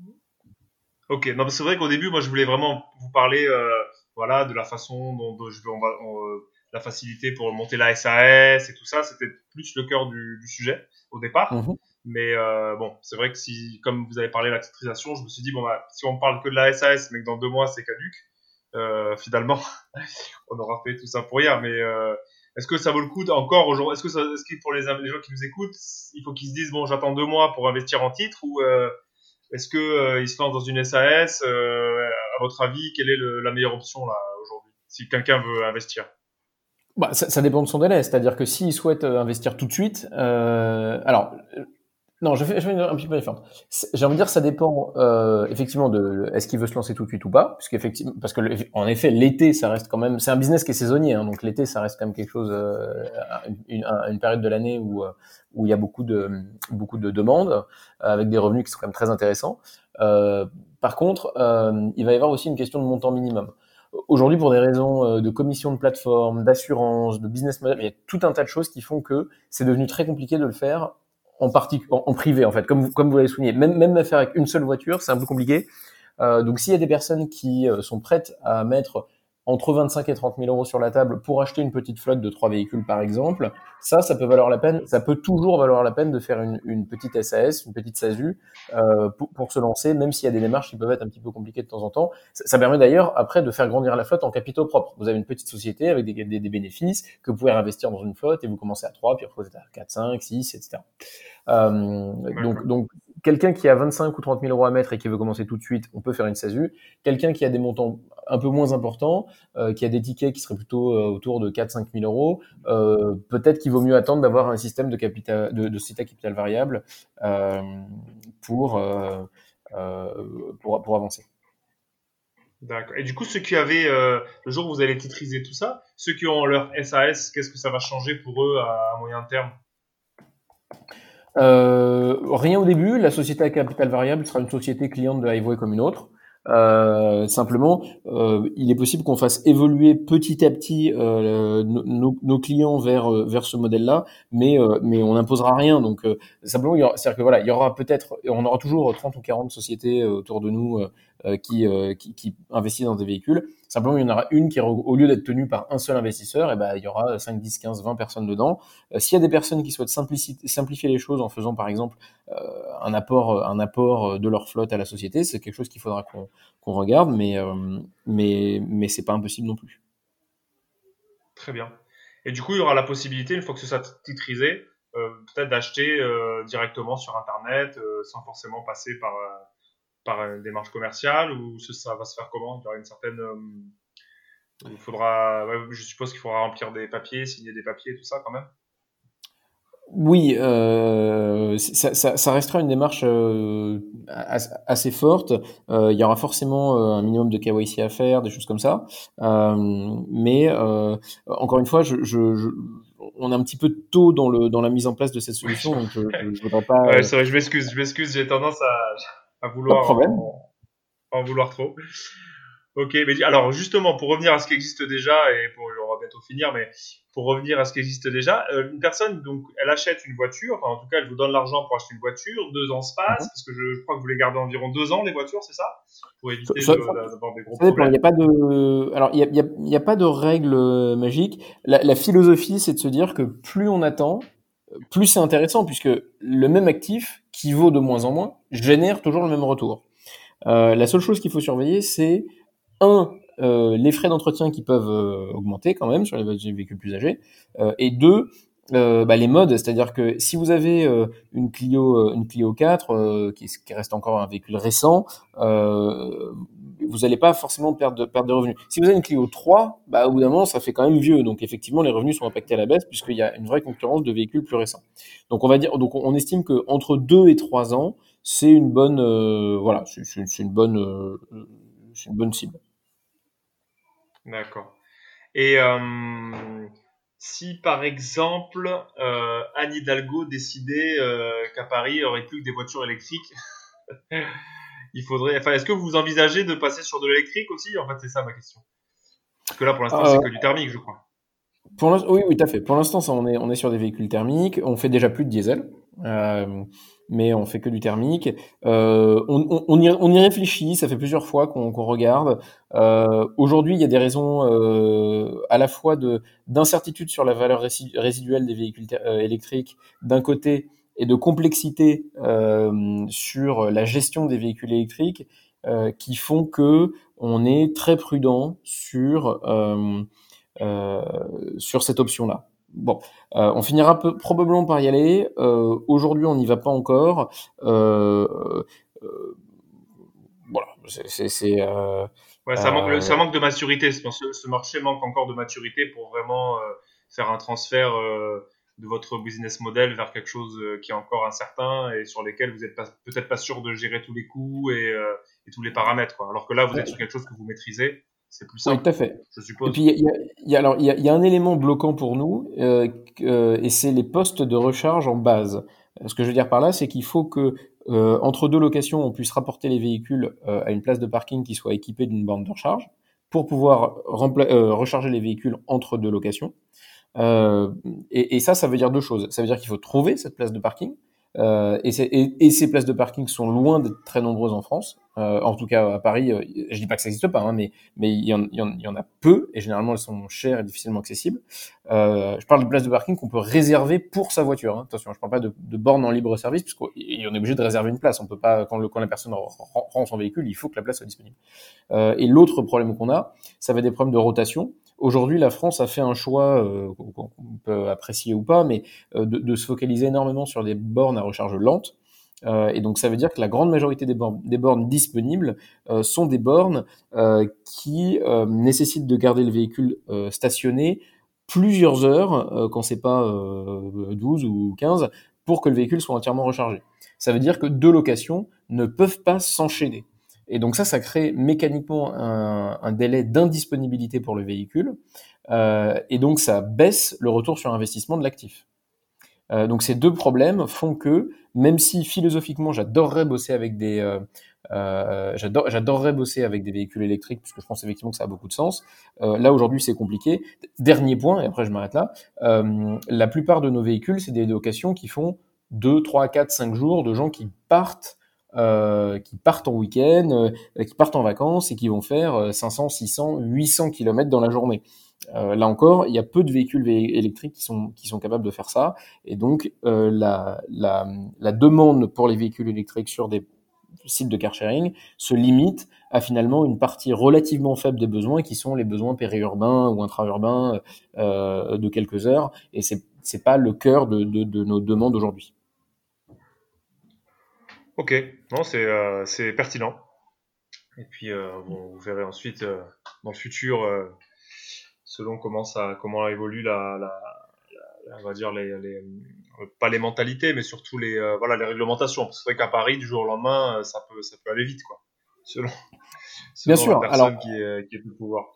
Ok, non, c'est vrai qu'au début, moi, je voulais vraiment vous parler, euh, voilà, de la façon dont, je veux, on va, euh, la facilité pour monter la SAS et tout ça. C'était plus le cœur du, du sujet au départ. Mhm. Mais euh, bon, c'est vrai que si, comme vous avez parlé de la titrisation, je me suis dit bon, bah, si on parle que de la SAS, mais que dans deux mois c'est caduque, euh, finalement, on aura fait tout ça pour rien. Mais euh, est-ce que ça vaut le coup encore aujourd'hui Est-ce que, ça, est-ce que pour les, les gens qui nous écoutent, il faut qu'ils se disent bon, j'attends deux mois pour investir en titre ou euh, est-ce que euh, il se lance dans une SAS euh, À votre avis, quelle est le, la meilleure option là aujourd'hui si quelqu'un veut investir? Bah, ça, ça, dépend de son délai, c'est-à-dire que s'il souhaite euh, investir tout de suite, euh, alors non, je fais, je fais un petit peu différent. J'ai envie de dire, ça dépend euh, effectivement de est-ce qu'il veut se lancer tout de suite ou pas, puisqu'effectivement, parce que en effet, l'été, ça reste quand même, c'est un business qui est saisonnier, hein, donc l'été, ça reste quand même quelque chose, euh, une, une, période de l'année où où il y a beaucoup de beaucoup de demandes avec des revenus qui sont quand même très intéressants. Euh, par contre, euh, il va y avoir aussi une question de montant minimum. Aujourd'hui, pour des raisons euh, de commission de plateforme, d'assurance, de business model, il y a tout un tas de choses qui font que c'est devenu très compliqué de le faire en, partie, en, privé en fait, comme vous, comme vous l'avez souligné. Même, même faire avec une seule voiture, c'est un peu compliqué. Euh, donc s'il y a des personnes qui euh, sont prêtes à mettre entre 25 et 30 000 euros sur la table pour acheter une petite flotte de trois véhicules par exemple, ça, ça peut valoir la peine, ça peut toujours valoir la peine de faire une, une petite SAS, une petite SASU euh, pour, pour, se lancer, même s'il y a des démarches qui peuvent être un petit peu compliquées de temps en temps. Ça, ça, permet d'ailleurs après de faire grandir la flotte en capitaux propres. Vous avez une petite société avec des, des, des bénéfices que vous pouvez investir dans une flotte et vous commencez à 3, puis après vous êtes à 4, 5, 6, etc. Euh, donc, donc quelqu'un qui a 25 ou 30 000 euros à mettre et qui veut commencer tout de suite, on peut faire une SASU. Quelqu'un qui a des montants un peu moins importants, euh, qui a des tickets qui seraient plutôt euh, autour de 4-5 000 euros, euh, peut-être qu'il vaut mieux attendre d'avoir un système de, capital, de, capital variable pour, pour, avancer. D'accord. Et du coup, ceux qui avaient, le jour où vous allez titriser tout ça, ceux qui ont leur SAS, qu'est-ce que ça va changer pour eux à, moyen terme? Euh, Rien au début. La société à capital variable sera une société cliente de Hiveway comme une autre. Euh, simplement, euh, il est possible qu'on fasse évoluer petit à petit euh, nos, nos, clients vers euh, vers ce modèle-là, mais euh, mais on n'imposera rien. Donc simplement, c'est-à-dire que voilà, il y aura peut-être, on aura toujours 30 ou 40 sociétés autour de nous qui, qui, qui investissent dans des véhicules. Simplement, il y en aura une qui, au lieu d'être tenue par un seul investisseur, et eh ben, il y aura 5, 10, 15, 20 personnes dedans. Euh, s'il y a des personnes qui souhaitent simplifier les choses en faisant, par exemple, euh, un apport, un apport de leur flotte à la société, c'est quelque chose qu'il faudra qu'on regarde, mais, euh, mais, mais c'est pas impossible non plus. Très bien. Et du coup, il y aura la possibilité, une fois que ce sera titrisé, peut-être d'acheter directement sur Internet, sans forcément passer par par une démarche commerciale ou ça va se faire comment? Il y aura une certaine. Euh, il faudra, je suppose qu'il faudra remplir des papiers, signer des papiers, tout ça quand même. Oui, euh, ça, ça, ça, restera une démarche euh, assez forte. Euh, il y aura forcément euh, un minimum de KYC à faire, des choses comme ça. mais encore une fois, je, je, je, on est un petit peu tôt dans, le, dans la mise en place de cette solution, donc je, je voudrais pas. Ouais, vrai, je m'excuse, je m'excuse, j'ai tendance à à vouloir En, vouloir trop. Ok, mais alors justement, pour revenir à ce qui existe déjà, et pour, on va bientôt finir, mais pour revenir à ce qui existe déjà, euh, une personne, donc, elle achète une voiture, enfin, en tout cas, elle vous donne l'argent pour acheter une voiture, deux ans se passent, mhm. parce que je, crois que vous les gardez environ deux ans, les voitures, c'est ça? Pour éviter d'avoir des gros problèmes. Il n'y a pas de, alors, il n'y a, y a, pas de règle euh, magique. La, la philosophie, c'est de se dire que plus on attend, plus c'est intéressant, puisque le même actif, qui vaut de moins en moins, génère toujours le même retour. Euh, la seule chose qu'il faut surveiller, c'est un, euh, les frais d'entretien qui peuvent euh, augmenter quand même sur les véhicules plus âgés, et deux, euh, bah, les modes, c'est-à-dire que si vous avez une Clio, une Clio 4 qui, qui, reste encore un véhicule récent, vous n'allez pas forcément perdre de, perdre revenus. Si vous avez une Clio 3, bah, au bout d'un moment, ça fait quand même vieux. Donc, effectivement, les revenus sont impactés à la baisse puisqu'il y a une vraie concurrence de véhicules plus récents. Donc, on va dire, donc, on estime que entre 2 et 3 ans, c'est une bonne, euh, voilà, c'est une bonne, euh, c'est une bonne cible. D'accord. Et euh, si par exemple euh, Anne Hidalgo décidait euh, qu'à Paris il n'y aurait plus que des voitures électriques, il faudrait. Enfin, est-ce que vous envisagez de passer sur de l'électrique aussi? En fait, c'est ça ma question. Parce que là, pour l'instant, c'est que du thermique, je crois. Pour oui, oui, tout à fait. Pour l'instant, on est, on est sur des véhicules thermiques. On fait déjà plus de diesel, euh, mais on fait que du thermique. Euh, on, on, on, y, on, y, réfléchit. Ça fait plusieurs fois qu'on regarde. Euh, Aujourd'hui, il y a des raisons euh, à la fois de d'incertitude sur la valeur résiduelle des véhicules euh, électriques d'un côté et de complexité euh, sur la gestion des véhicules électriques qui font que on est très prudent sur euh, sur cette option-là. Bon, euh, on finira peu, probablement par y aller. Euh, aujourd'hui, on n'y va pas encore. voilà, c'est. Ouais, ça, manque, ça manque de maturité. Ce, ce marché manque encore de maturité pour vraiment faire un transfert de votre business model vers quelque chose qui est encore incertain et sur lesquels vous n'êtes peut-être pas sûr de gérer tous les coûts et, et tous les paramètres. Quoi. Alors que là, vous êtes sur quelque chose que vous maîtrisez c'est plus simple. Oui, tout à fait. Je suppose. Et puis, il y a, y a, alors, il y a, y a, un élément bloquant pour nous, euh, euh, et c'est les postes de recharge en base. Ce que je veux dire par là, c'est qu'il faut que euh, entre deux locations, on puisse rapporter les véhicules euh, à une place de parking qui soit équipée d'une borne de recharge pour pouvoir euh, recharger les véhicules entre deux locations. Et, et, ça, ça veut dire deux choses. Ça veut dire qu'il faut trouver cette place de parking. Euh, et, ces places de parking sont loin d'être très nombreuses en France. Euh, en tout cas, à Paris, euh, je dis pas que ça n'existe pas, hein, mais mais il y, en, a peu et généralement elles sont chères et difficilement accessibles. Euh, je parle de places de parking qu'on peut réserver pour sa voiture. Hein. Attention, je parle pas de, de bornes en libre service puisqu'on est obligé de réserver une place. On peut pas quand, quand la personne rend son véhicule, il faut que la place soit disponible. Et l'autre problème qu'on a, ça va être des problèmes de rotation. Aujourd'hui, la France a fait un choix euh, qu'on peut apprécier ou pas, mais euh, de, se focaliser énormément sur des bornes à recharge lente. Euh, et donc, ça veut dire que la grande majorité des bornes, disponibles sont des bornes qui nécessitent de garder le véhicule stationné plusieurs heures, quand c'est pas 12 ou 15, pour que le véhicule soit entièrement rechargé. Ça veut dire que deux locations ne peuvent pas s'enchaîner. Et donc ça, ça crée mécaniquement un, délai d'indisponibilité pour le véhicule. Euh, et donc ça baisse le retour sur investissement de l'actif. Euh, donc ces deux problèmes font que, même si philosophiquement j'adorerais bosser avec des, euh, j'adorerais bosser avec des véhicules électriques, puisque je pense effectivement que ça a beaucoup de sens. Là aujourd'hui c'est compliqué. Dernier point, et après je m'arrête là. La plupart de nos véhicules, c'est des locations qui font 2, 3, 4, 5 jours de gens qui partent euh, qui partent en week-end, euh, qui partent en vacances et qui vont faire 500, 600, 800 kilomètres dans la journée. Euh, là encore, il y a peu de véhicules électriques qui sont, qui sont capables de faire ça. Et donc, euh, la, la, la, demande pour les véhicules électriques sur des sites de car sharing se limite à finalement une partie relativement faible des besoins qui sont les besoins périurbains ou intra-urbains euh, de quelques heures. Et c'est n'est pas le cœur de, de, de nos demandes aujourd'hui. Ok, non, c'est euh, pertinent. Et puis, euh, bon, vous verrez ensuite euh, dans le futur selon comment ça comment évolue la, la, on va dire les, les, pas les mentalités mais surtout les euh, voilà les réglementations. C'est vrai qu'à Paris du jour au lendemain euh, ça peut ça peut aller vite quoi. Selon, selon bien sûr la personne alors qui est, qui est pouvoir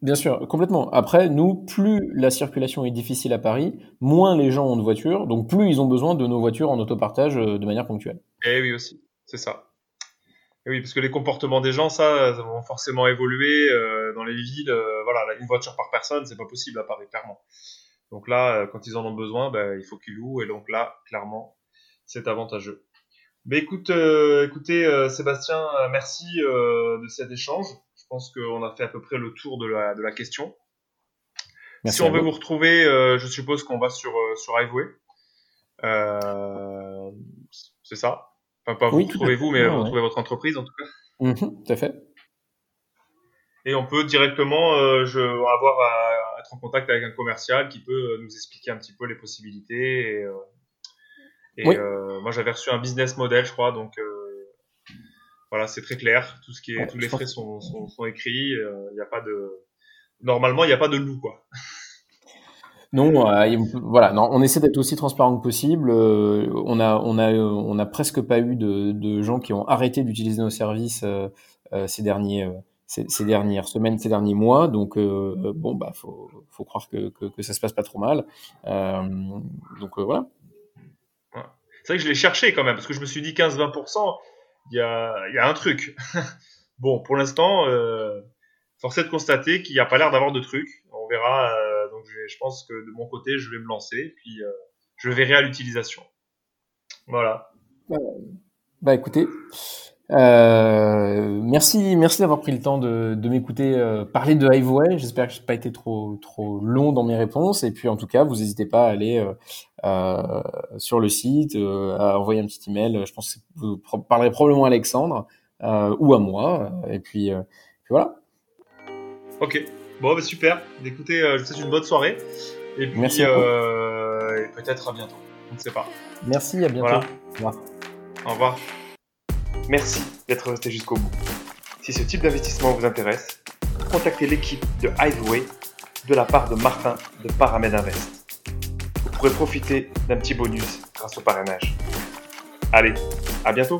Bien sûr, complètement. Après, nous, plus la circulation est difficile à Paris, moins les gens ont de voitures, donc plus ils ont besoin de nos voitures en autopartage euh, de manière ponctuelle. Eh oui aussi, c'est ça oui, parce que les comportements des gens, ça, ça vont forcément évoluer euh, dans les villes. Euh, voilà, une voiture par personne, c'est pas possible à Paris, clairement. Donc là, quand ils en ont besoin, ben, il faut qu'ils louent, et donc là, clairement, c'est avantageux. Mais écoute, écoutez, Sébastien, merci de cet échange. Je pense qu'on a fait à peu près le tour de la, de la question. si on veut vous retrouver, je suppose qu'on va sur sur Hiveway. c'est ça? Enfin, pas vous trouvez-vous, mais vous trouvez votre entreprise en tout cas. Mmh, tout à fait. Et on peut directement euh, je, avoir à, être en contact avec un commercial qui peut euh, nous expliquer un petit peu les possibilités. Et, euh, et euh, moi, j'avais reçu un business model, je crois, donc euh, voilà, c'est très clair. Tout ce qui est, tous les frais sont, sont, sont écrits. Il n'y a pas de, normalement, il n'y a pas de loup, quoi. Non, euh, voilà, non, on essaie d'être aussi transparent que possible. Euh, on a, on a, on a presque pas eu de, de gens qui ont arrêté d'utiliser nos services euh, ces derniers, ces, ces, dernières semaines, ces derniers mois. Donc bon, bah, faut, faut croire que, que, que, ça se passe pas trop mal. donc voilà. C'est vrai que je l'ai cherché quand même parce que je me suis dit 15-20%, il y a, y a un truc. bon, pour l'instant, force est de constater qu'il n'y a pas l'air d'avoir de truc. On verra donc je, pense que de mon côté, je vais me lancer, puis euh, je verrai à l'utilisation. Voilà. Bah, écoutez, euh, merci, merci d'avoir pris le temps de, de m'écouter euh, parler de Hiveway. J'espère que je n'ai pas été trop, trop long dans mes réponses. Et puis, en tout cas, vous n'hésitez pas à aller euh, sur le site, à envoyer un petit email. Je pense que vous parlerez probablement à Alexandre ou à moi. Et puis, puis voilà. Ok. Bon, bah, super. Écoutez, euh, je vous souhaite une bonne soirée. Et puis, Merci euh, peut-être à bientôt. On ne sait pas. Merci, à bientôt. Au revoir. Au revoir. Merci d'être resté jusqu'au bout. Si ce type d'investissement vous intéresse, contactez l'équipe de Hiveway de la part de Martin de Paramed Invest. Vous pourrez profiter d'un petit bonus grâce au parrainage. Allez, à bientôt